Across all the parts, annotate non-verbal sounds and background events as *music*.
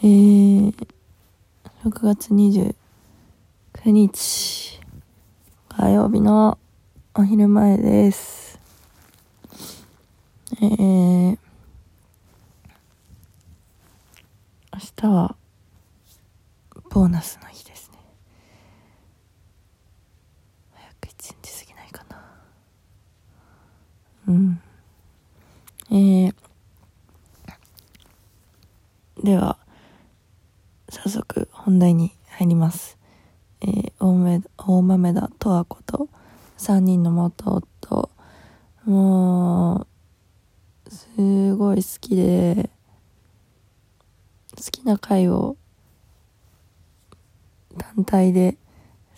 えー、6月29日火曜日のお昼前です。えー、明日はボーナスの日ですね。早く一日過ぎないかな。うん。えー、では、早速本題に入ります。えー、大豆大豆田十和子と3人の元夫。もう、すごい好きで、好きな回を単体で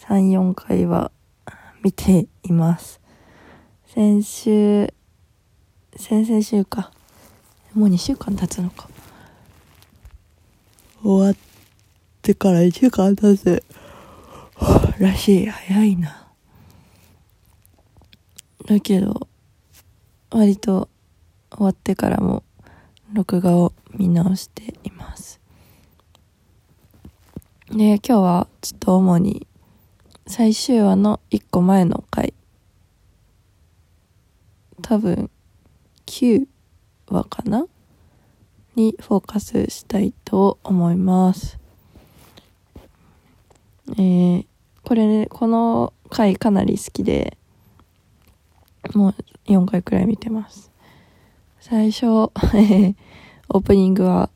3、4回は見ています。先週、先々週か。もう2週間経つのか。終わってから1週間経つ。らしい。早いな。だけど、割と終わってからも録画を見直しています。で、今日はちょっと主に最終話の1個前の回。多分9話かな？にフォーカスしたいと思います。えー、これね、この回かなり好きで、もう4回くらい見てます。最初、え *laughs* オープニングは、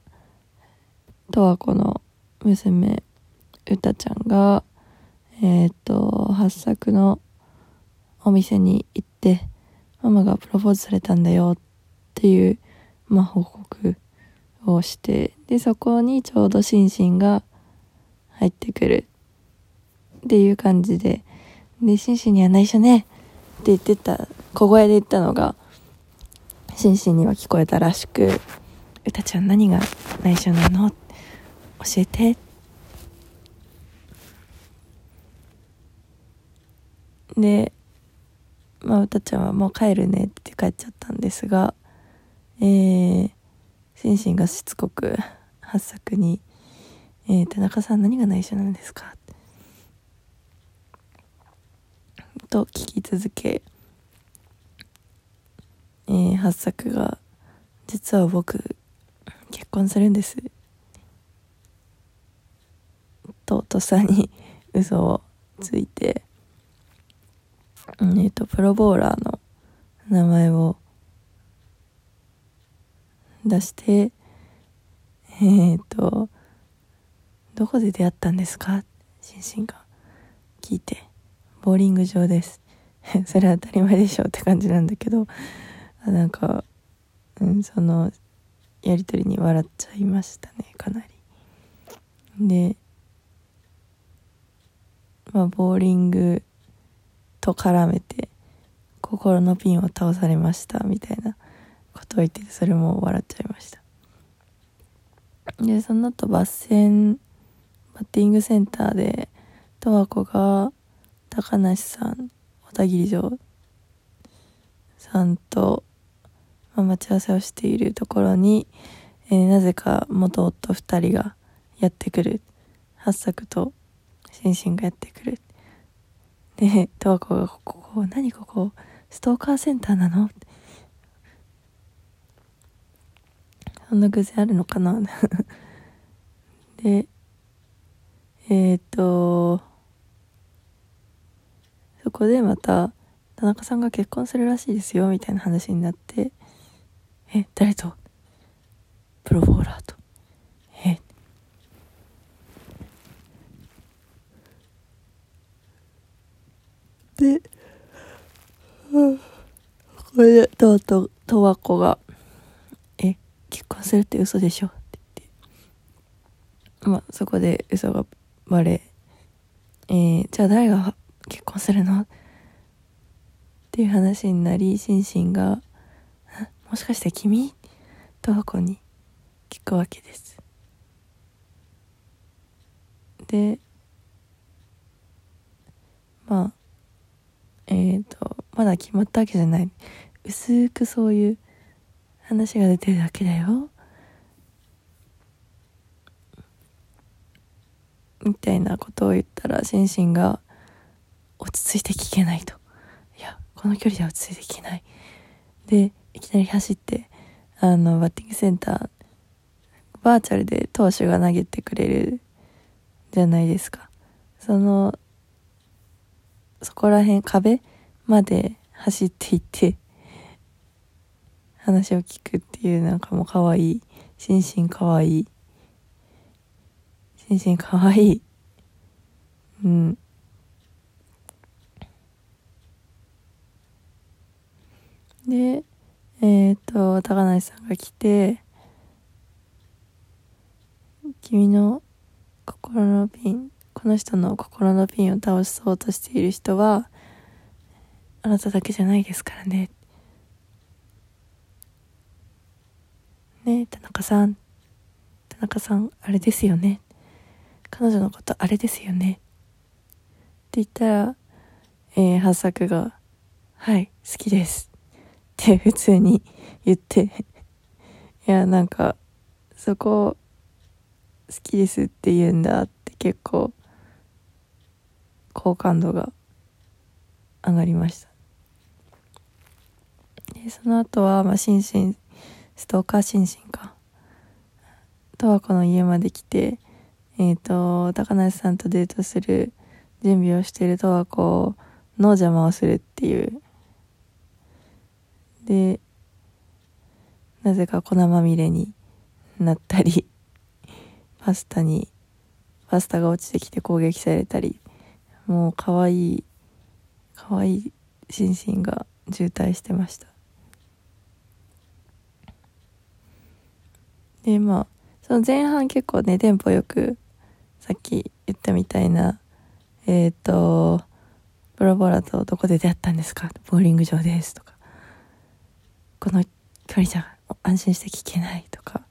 十和子の娘、うたちゃんが、えっ、と、八作のお店に行って、ママがプロポーズされたんだよっていう、まあ、報告をして、で、そこにちょうどシンシンが入ってくるっていう感じで、で、シンシンには内緒ね。って言ってた、小声で言ったのが、シンシンには聞こえたらしく、うたちゃん何が内緒なの？教えて。で、まあ、うたちゃんはもう帰るねって帰っちゃったんですが、えー、シンシンがしつこく八作に、えー、田中さん何が内緒なんですか？と聞き続け、えー、八作が、実は僕、結婚するんです。と、とっさに *laughs* 嘘をついて、えっと、プロボーラーの名前を出して、えっと、どこで出会ったんですか？シンシンが聞いて、ボーリング場です。*laughs* それは当たり前でしょって感じなんだけど、あなんか、うん、その、やりとりに笑っちゃいましたね、かなり。で、まあ、ボーリングと絡めて、心のピンを倒されました、みたいなことを言ってて、それも笑っちゃいました。で、その後、バッセン、バッティングセンターで、十和子が、高梨さん、小田切城さんと、まあ、待ち合わせをしているところに、えーなぜか元夫二人がやってくる。八作とシンシンがやってくる。で、十和子が、ここ、何ここ、ストーカーセンターなの？そんな偶然あるのかな？*laughs* で、えっ、と、こでまた、田中さんが結婚するらしいですよ、みたいな話になって、え、誰と？プロボーラーと。え、で、うんこれで、とうとう、とわこが、え、結婚するって嘘でしょって言って。まあ、そこで嘘がバレ、えー、じゃあ誰が結婚するの？っていう話になり、シンシンが、もしかして君？とわこに聞くわけです。で、まあ、えっ、と、まだ決まったわけじゃない。薄くそういう話が出てるだけだよ。みたいなことを言ったらシンシンが落ち着いて聞けないと。いやこの距離では落ち着いて聞けない。でいきなり走ってあのバッティングセンターバーチャルで投手が投げてくれるじゃないですか。そのそこら辺壁まで走っていって話を聞くっていうなんかもう可愛い心身可愛い心身可愛い。うん。でえっ、と高梨さんが来て君の心のピンこの人の心のピンを倒そうとしている人はあなただけじゃないですからね。ね田中さん。田中さんあれですよね。彼女のことあれですよね。って言ったらえー、八作が「はい好きです」って普通に言って。いやなんかそこ好きですって言うんだって結構好感度が上がりました。でその後はまあシンシンストーカーシンシンか。十和子の家まで来てえっ、ー、と高梨さんとデートする準備をしている十和子の邪魔をするっていうでなぜか粉まみれになったり *laughs* パスタにパスタが落ちてきて攻撃されたりもう可愛い可愛いシンシンが渋滞してました。でまあその前半結構ねテンポよくさっき言ったみたいなえっ、ー、とボラボラとどこで出会ったんですか？ボーリング場ですとか。この距離じゃ安心して聞けないとか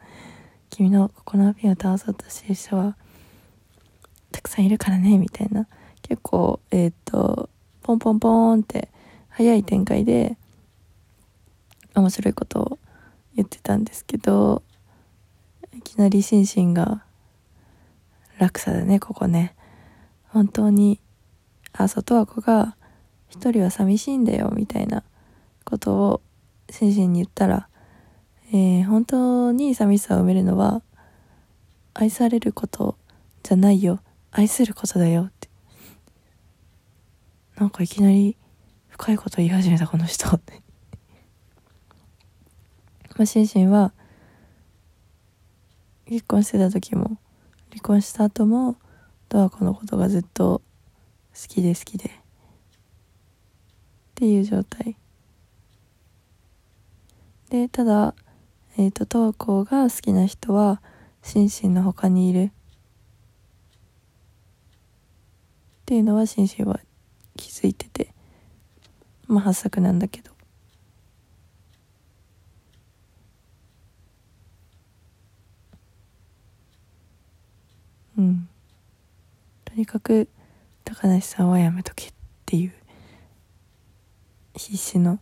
君のここのピンを倒そうとしてる人はたくさんいるからねみたいな。結構えっ、ー、とポンポンポンって早い展開で面白いことを言ってたんですけどいきなりシンシンが落差だねここね。本当にあ外は子が一人は寂しいんだよみたいなことをシンシンに言ったら、えー、本当に寂しさを埋めるのは愛されることじゃないよ。愛することだよ。って。なんかいきなり深いこと言い始めたこの人。って。まあシンシンは結婚してた時も離婚した後も十和子のことがずっと好きで好きで。っていう状態。でただえっ、ー、と十和子が好きな人は心身の他にいる。っていうのは心身は気づいてて。まあ発作なんだけど。うん。とにかく高梨さんはやめとけっていう必死の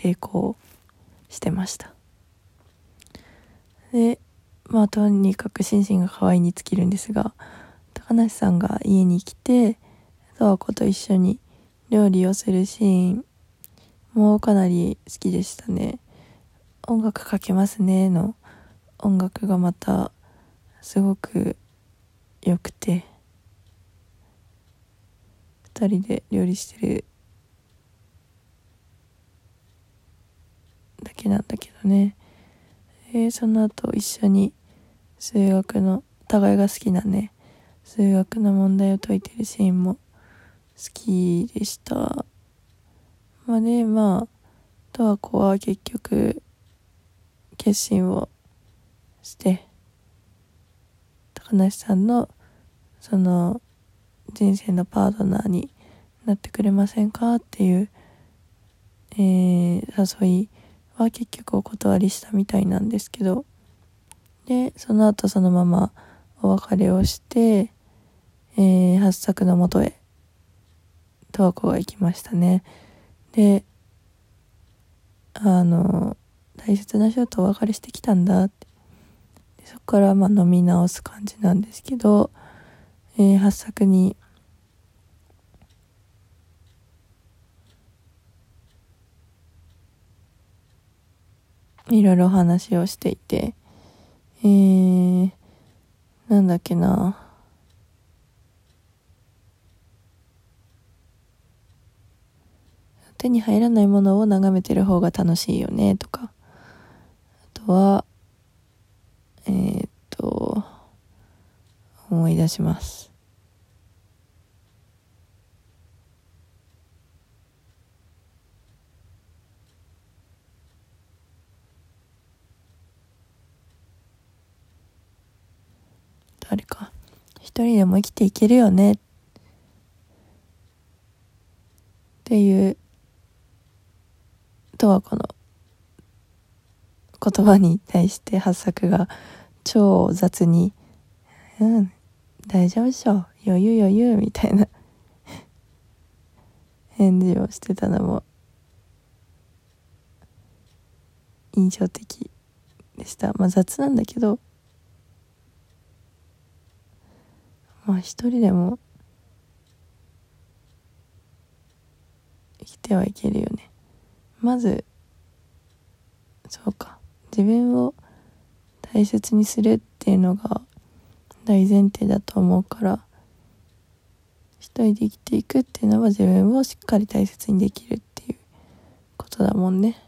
抵抗してました。でまあとにかく心身が可愛いに尽きるんですが高梨さんが家に来て十和子と一緒に料理をするシーンもうかなり好きでしたね。音楽かけますねの。音楽がまたすごく良くて2人で料理してるだけなんだけどね、えー、その後一緒に数学の互いが好きなね数学の問題を解いてるシーンも好きでした。まあねまあ十和子は結局決心をして高梨さんのその人生のパートナーになってくれませんかっていう、えー、誘いは結局お断りしたみたいなんですけど。でその後そのままお別れをして、えー、八作のもとへ十和子が行きましたね。であの大切な人とお別れしてきたんだって。そこからまあ飲み直す感じなんですけど、えー、発作にいろいろ話をしていて、えー、なんだっけな。手に入らないものを眺めてる方が楽しいよね、とか。あとは、えー、っと、思い出します。あれか一人でも生きていけるよね。っていうとはこの言葉に対して八作が超雑に「うん大丈夫でしょ。余裕余裕」みたいな。返事をしてたのも印象的でした。まあ雑なんだけど。まあ一人でも生きてはいけるよね。まずそうか。自分を大切にするっていうのが大前提だと思うから一人で生きていくっていうのは自分をしっかり大切にできるっていうことだもんね。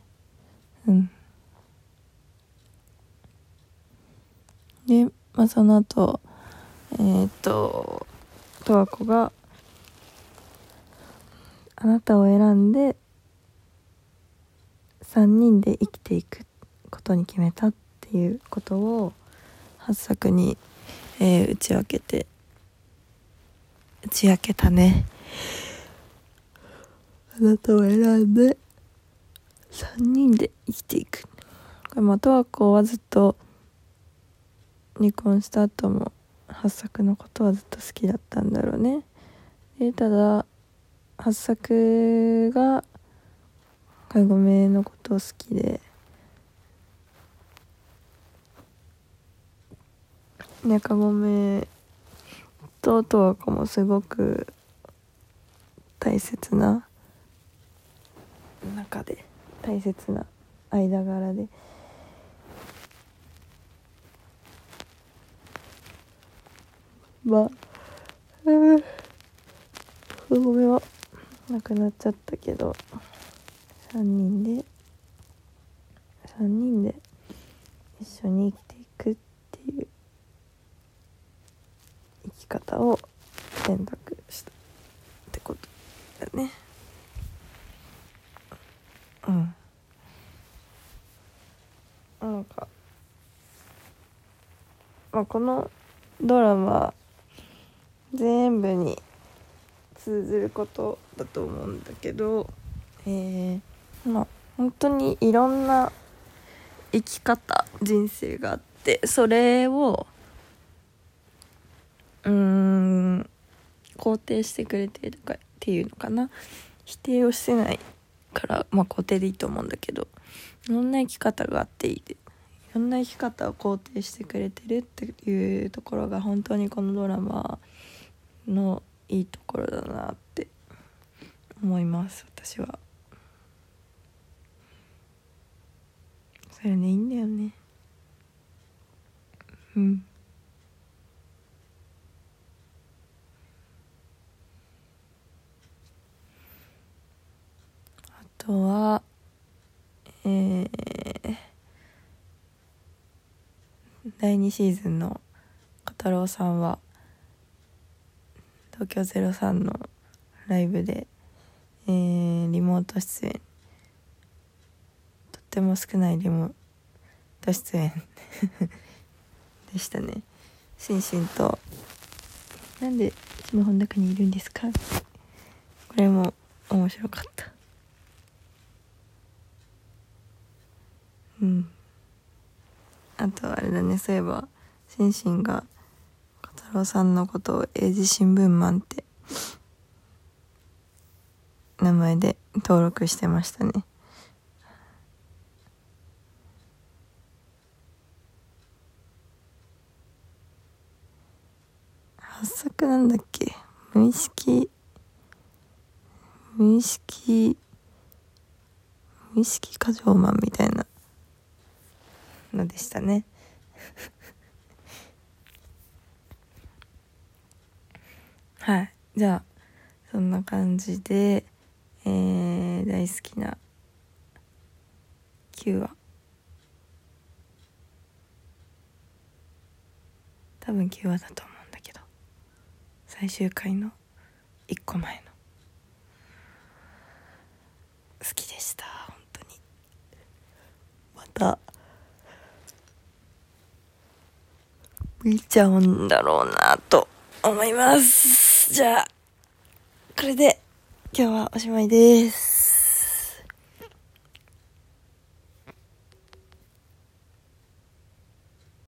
うん。でまあその後えー、っと十和子があなたを選んで3人で生きていくことに決めたっていうことを八作に、えー、打ち明けて打ち明けたね。あなたを選んで3人で生きていく。これまあ十和子はずっと離婚した後も八作のことはずっと好きだったんだろうねでただ八作がかごめのことを好きでねかごめととわかもすごく大切な中で大切な間柄で。まあ、うん、ごめはなくなっちゃったけど3人で3人で一緒に生きていくっていう生き方を選択したってことだね。うん。なんかまあこのドラマ全部に通ずることだと思うんだけど、えー、まあ本当にいろんな生き方人生があってそれをうん肯定してくれてるかっていうのかな。否定をしてないからまあ肯定でいいと思うんだけどいろんな生き方があっていいいろんな生き方を肯定してくれてるっていうところが本当にこのドラマのいいところだなって思います私は。それねいいんだよね。うん。あとはえー、第2シーズンの小太郎さんは東京03のライブで、えー、リモート出演。とっても少ないリモート出演。*laughs* でしたね。シンシンと「なんでスマホの中にいるんですか?」これも面白かった。うん。あとあれだね。そういえばシンシンが郎さんのことを英字新聞マンって名前で登録してましたね。発作なんだっけ？無意識無意識無意識過剰マンみたいなのでしたね。はい。じゃあそんな感じでえー、大好きな9話多分9話だと思うんだけど。最終回の1個前の。好きでした本当に。また。見ちゃうんだろうなと思います。じゃあこれで今日はおしまいです。